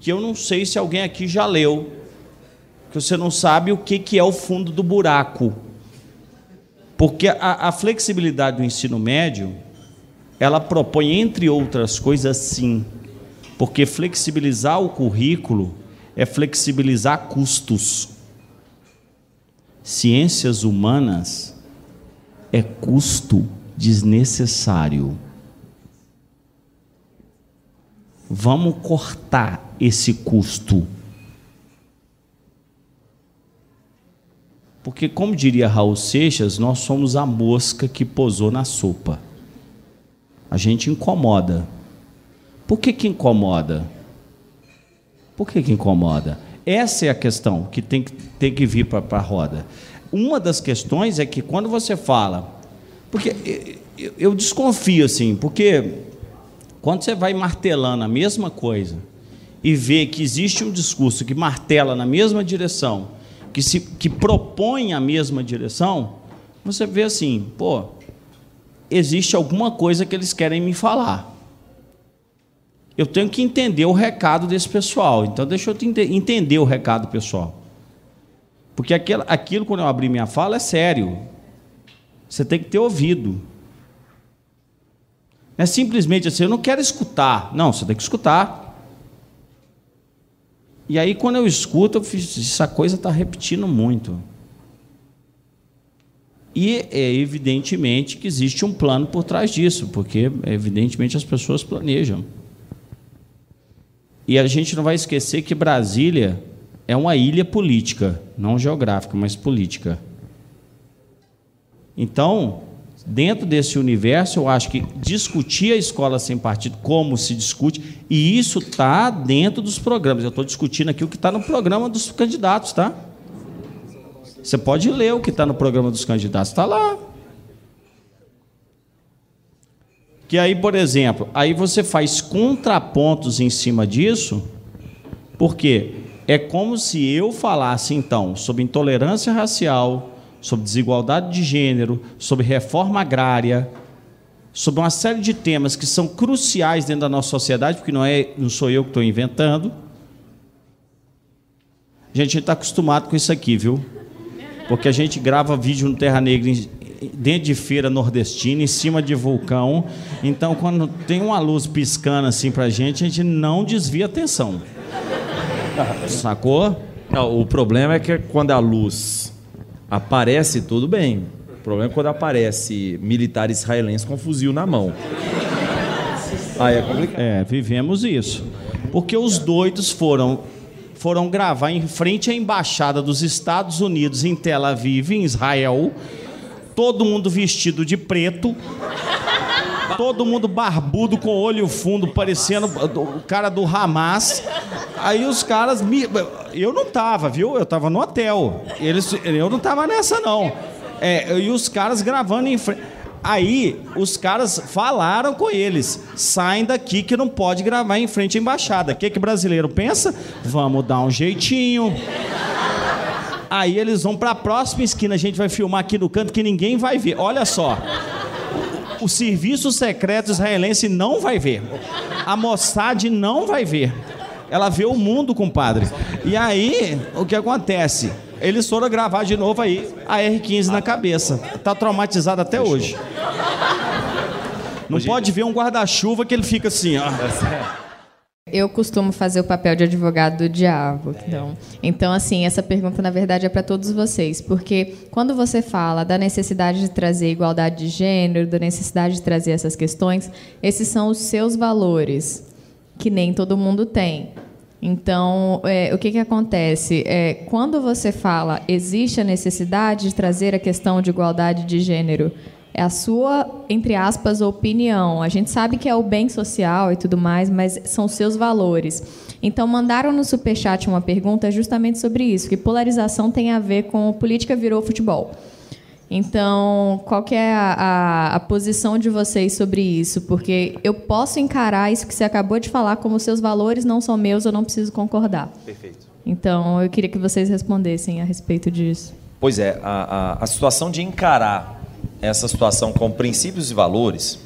que eu não sei se alguém aqui já leu, que você não sabe o que é o fundo do buraco. Porque a, a flexibilidade do ensino médio, ela propõe, entre outras coisas, sim, porque flexibilizar o currículo é flexibilizar custos. Ciências humanas é custo desnecessário. Vamos cortar esse custo. Porque, como diria Raul Seixas, nós somos a mosca que posou na sopa. A gente incomoda. Por que, que incomoda? Por que, que incomoda? Essa é a questão que tem que, tem que vir para a roda. Uma das questões é que quando você fala porque eu, eu desconfio assim, porque quando você vai martelando a mesma coisa e vê que existe um discurso que martela na mesma direção, que se que propõe a mesma direção, você vê assim, pô, existe alguma coisa que eles querem me falar. Eu tenho que entender o recado desse pessoal. Então, deixa eu entender o recado pessoal. Porque aquilo, aquilo, quando eu abrir minha fala, é sério. Você tem que ter ouvido. Não é simplesmente assim, eu não quero escutar. Não, você tem que escutar. E aí, quando eu escuto, eu fiz, essa coisa está repetindo muito. E é evidentemente que existe um plano por trás disso, porque evidentemente as pessoas planejam. E a gente não vai esquecer que Brasília é uma ilha política, não geográfica, mas política. Então, dentro desse universo, eu acho que discutir a escola sem partido, como se discute, e isso está dentro dos programas. Eu estou discutindo aqui o que está no programa dos candidatos, tá? Você pode ler o que está no programa dos candidatos, está lá. Que aí, por exemplo, aí você faz contrapontos em cima disso, porque é como se eu falasse então sobre intolerância racial, sobre desigualdade de gênero, sobre reforma agrária, sobre uma série de temas que são cruciais dentro da nossa sociedade, porque não é, não sou eu que estou inventando. Gente, a gente está acostumado com isso aqui, viu? porque a gente grava vídeo no Terra Negra dentro de feira nordestina, em cima de vulcão. Então, quando tem uma luz piscando assim pra gente, a gente não desvia a atenção. [LAUGHS] Sacou?
Não, o problema é que quando a luz aparece, tudo bem. O problema é quando aparece militar israelense com fuzil na mão.
Aí é complicado. É, vivemos isso. Porque os doidos foram foram gravar em frente à embaixada dos Estados Unidos em Tel Aviv, em Israel. Todo mundo vestido de preto. Todo mundo barbudo com olho fundo, parecendo o cara do Hamas. Aí os caras me... eu não tava, viu? Eu tava no hotel. Eles eu não tava nessa não. É, e os caras gravando em frente Aí os caras falaram com eles: saem daqui que não pode gravar em frente à embaixada. O que, que brasileiro pensa? Vamos dar um jeitinho. Aí eles vão para a próxima esquina, a gente vai filmar aqui no canto que ninguém vai ver. Olha só. O serviço secreto israelense não vai ver. A Mossad não vai ver. Ela vê o mundo, compadre. E aí, o que acontece? Eles foram gravar de novo aí a R15 na cabeça. Tá traumatizado até hoje. Não pode ver um guarda-chuva que ele fica assim, ó.
Eu costumo fazer o papel de advogado do diabo. Então, então assim, essa pergunta na verdade é para todos vocês, porque quando você fala da necessidade de trazer igualdade de gênero, da necessidade de trazer essas questões, esses são os seus valores, que nem todo mundo tem. Então, é, o que, que acontece? É, quando você fala existe a necessidade de trazer a questão de igualdade de gênero, é a sua, entre aspas, opinião. A gente sabe que é o bem social e tudo mais, mas são seus valores. Então, mandaram no Superchat uma pergunta justamente sobre isso, que polarização tem a ver com política virou futebol. Então, qual que é a, a, a, posição de vocês sobre isso? Porque eu posso encarar isso que você acabou de falar como seus valores não são meus, eu não preciso concordar.
Perfeito.
Então, eu queria que vocês respondessem a respeito disso.
Pois é, a, a, a situação de encarar essa situação com princípios e valores,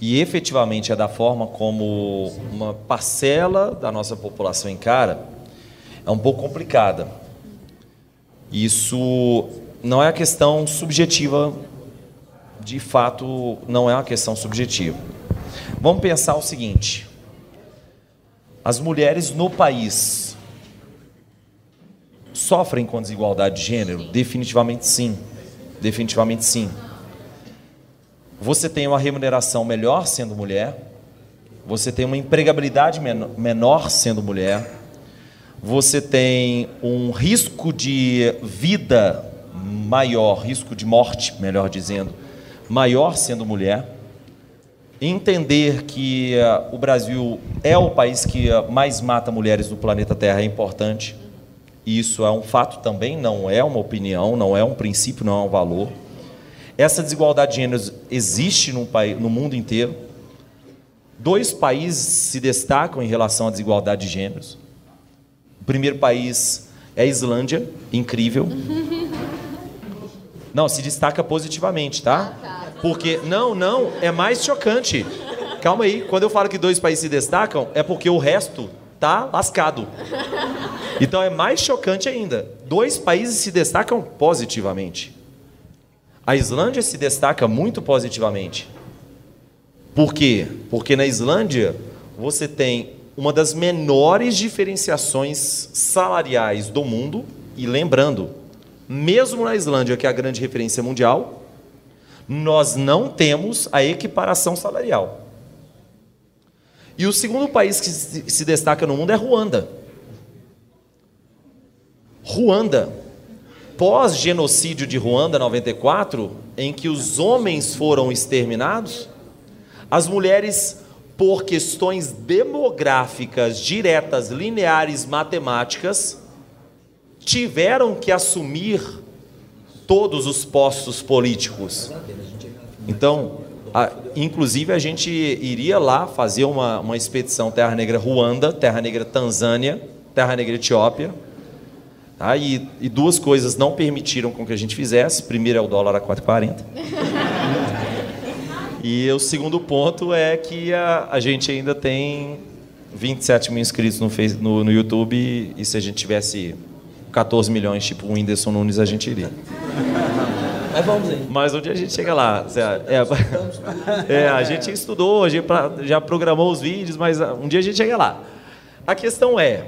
e efetivamente é da forma como uma parcela da nossa população encara, é um pouco complicada. Isso não é a questão subjetiva, de fato, não é uma questão subjetiva. Vamos pensar o seguinte: as mulheres no país sofrem com desigualdade de gênero? Definitivamente sim. Definitivamente sim. Você tem uma remuneração melhor sendo mulher, você tem uma empregabilidade menor sendo mulher, você tem um risco de vida maior, risco de morte, melhor dizendo, maior sendo mulher. Entender que uh, o Brasil é o país que uh, mais mata mulheres no planeta Terra é importante. Isso é um fato também, não é uma opinião, não é um princípio, não é um valor. Essa desigualdade de gêneros existe no, país, no mundo inteiro. Dois países se destacam em relação à desigualdade de gêneros. O primeiro país é a Islândia, incrível. Não, se destaca positivamente, tá? Porque, não, não, é mais chocante. Calma aí, quando eu falo que dois países se destacam, é porque o resto tá lascado. Então é mais chocante ainda. Dois países se destacam positivamente. A Islândia se destaca muito positivamente. Por quê? Porque na Islândia você tem uma das menores diferenciações salariais do mundo, e lembrando, mesmo na Islândia, que é a grande referência mundial, nós não temos a equiparação salarial. E o segundo país que se destaca no mundo é Ruanda. Ruanda, pós-genocídio de Ruanda 94, em que os homens foram exterminados, as mulheres, por questões demográficas diretas, lineares, matemáticas, tiveram que assumir todos os postos políticos. Então, a, inclusive, a gente iria lá fazer uma, uma expedição Terra Negra Ruanda, Terra Negra Tanzânia, Terra Negra Etiópia. Tá? E, e, duas coisas não permitiram com que a gente fizesse. Primeiro é o dólar a 4,40. [LAUGHS] e o segundo ponto é que a, a gente ainda tem 27 mil inscritos no, no, no YouTube. E se a gente tivesse 14 milhões, tipo o Whindersson Nunes, a gente iria. Mas vamos aí. Mas um dia a gente chega lá. É, [LAUGHS] é, a gente estudou, a gente já programou os vídeos, mas um dia a gente chega lá. A questão é,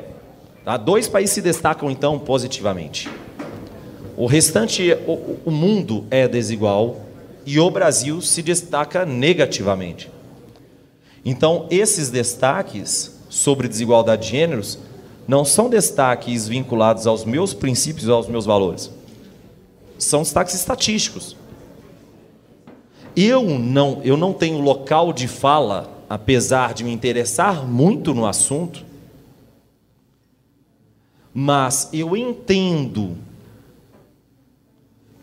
tá? dois países se destacam então positivamente. O restante, o, o mundo é desigual e o Brasil se destaca negativamente. Então, esses destaques sobre desigualdade de gêneros não são destaques vinculados aos meus princípios, aos meus valores são destaques estatísticos. Eu não, eu não tenho local de fala, apesar de me interessar muito no assunto, mas eu entendo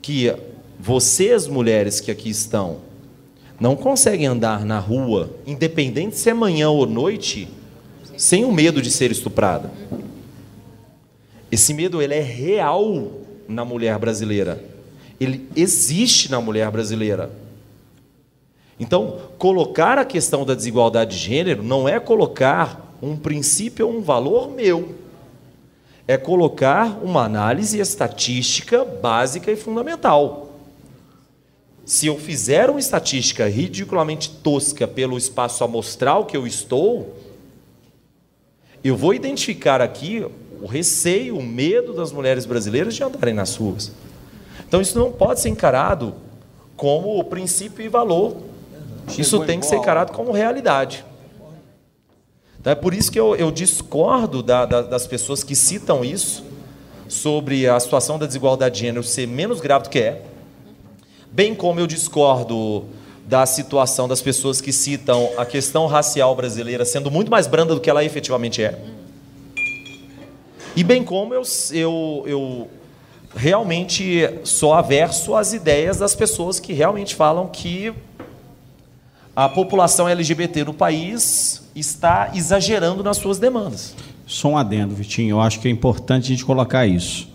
que vocês, mulheres que aqui estão, não conseguem andar na rua, independente se é manhã ou noite, sem o medo de ser estuprada. Esse medo ele é real na mulher brasileira. Ele existe na mulher brasileira. Então, colocar a questão da desigualdade de gênero não é colocar um princípio ou um valor meu. É colocar uma análise estatística básica e fundamental. Se eu fizer uma estatística ridiculamente tosca pelo espaço amostral que eu estou, eu vou identificar aqui o receio, o medo das mulheres brasileiras de andarem nas ruas. Então isso não pode ser encarado como princípio e valor. Isso tem que ser encarado como realidade. Então, é por isso que eu, eu discordo da, da, das pessoas que citam isso sobre a situação da desigualdade de gênero ser menos grave do que é, bem como eu discordo da situação das pessoas que citam a questão racial brasileira sendo muito mais branda do que ela efetivamente é. E bem como eu, eu, eu realmente sou averso às ideias das pessoas que realmente falam que a população LGBT no país está exagerando nas suas demandas.
Só um adendo, Vitinho, eu acho que é importante a gente colocar isso.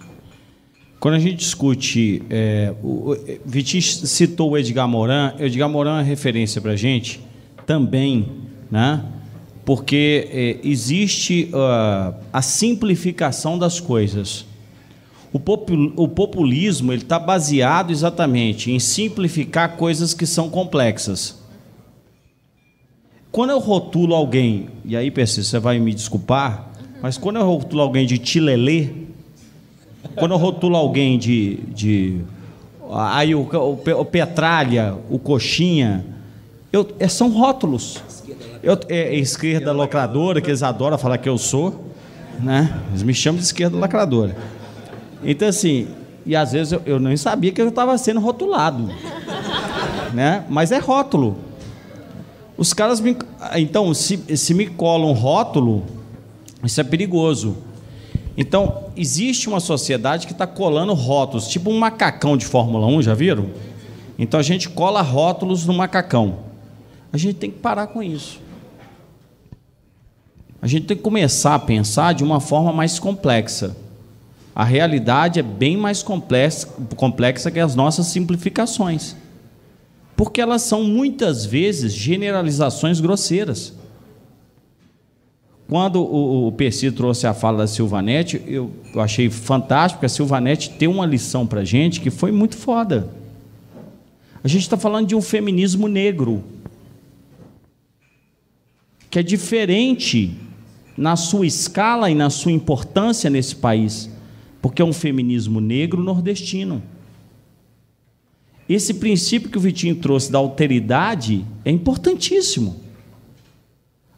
Quando a gente discute. É, o, o Vitinho citou o Edgar Morin, Edgar Morin é referência para a gente também, né? porque é, existe uh, a simplificação das coisas. O, popul, o populismo ele está baseado exatamente em simplificar coisas que são complexas. Quando eu rotulo alguém, e aí, PC, você vai me desculpar, mas quando eu rotulo alguém de tilelê, quando eu rotulo alguém de. de aí o, o, o petralha, o coxinha, eu, é, são rótulos. Eu, é, é esquerda lacradora, que eles adoram falar que eu sou, né? Eles me chamam de esquerda lacradora. Então, assim, e às vezes eu, eu nem sabia que eu estava sendo rotulado, né? Mas é rótulo. Os caras me. Então, se, se me colam rótulo, isso é perigoso. Então, existe uma sociedade que está colando rótulos, tipo um macacão de Fórmula 1, já viram? Então a gente cola rótulos no macacão. A gente tem que parar com isso. A gente tem que começar a pensar de uma forma mais complexa. A realidade é bem mais complexa, que as nossas simplificações. Porque elas são muitas vezes generalizações grosseiras. Quando o, Percy trouxe a fala da Silvanete, eu, eu achei fantástico, porque a Silvanete tem uma lição para gente que foi muito foda. A gente está falando de um feminismo negro, que é diferente na sua escala e na sua importância nesse país porque é um feminismo negro nordestino. Esse princípio que o Vitinho trouxe da alteridade é importantíssimo.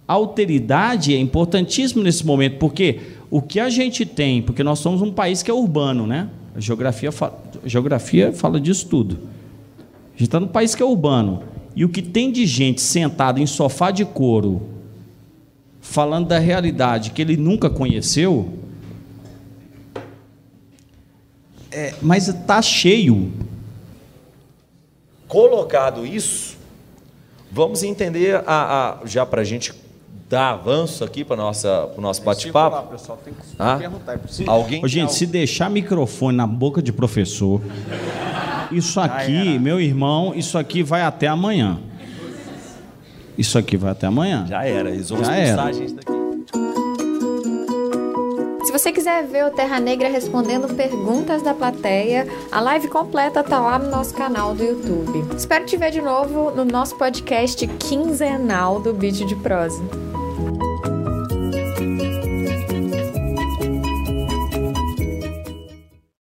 A alteridade é importantíssimo nesse momento, porque o que a gente tem, porque nós somos um país que é urbano, né? A geografia, fala, a geografia fala disso tudo. A gente está num país que é urbano. E o que tem de gente sentada em sofá de couro, falando da realidade que ele nunca conheceu, é, mas está cheio.
Colocado isso, vamos entender a, a já para a gente dar avanço aqui para o nosso bate-papo. ah?
Alguém Ô, gente, se deixar microfone na boca de professor, isso aqui, meu irmão, isso aqui vai até amanhã. Isso aqui vai até amanhã.
Já era, eles vão
Já
era.
a gente daqui. Se você quiser ver o Terra Negra respondendo perguntas da plateia, a live completa tá lá no nosso canal do YouTube. Espero te ver de novo no nosso podcast quinzenal do Beat de Prosa.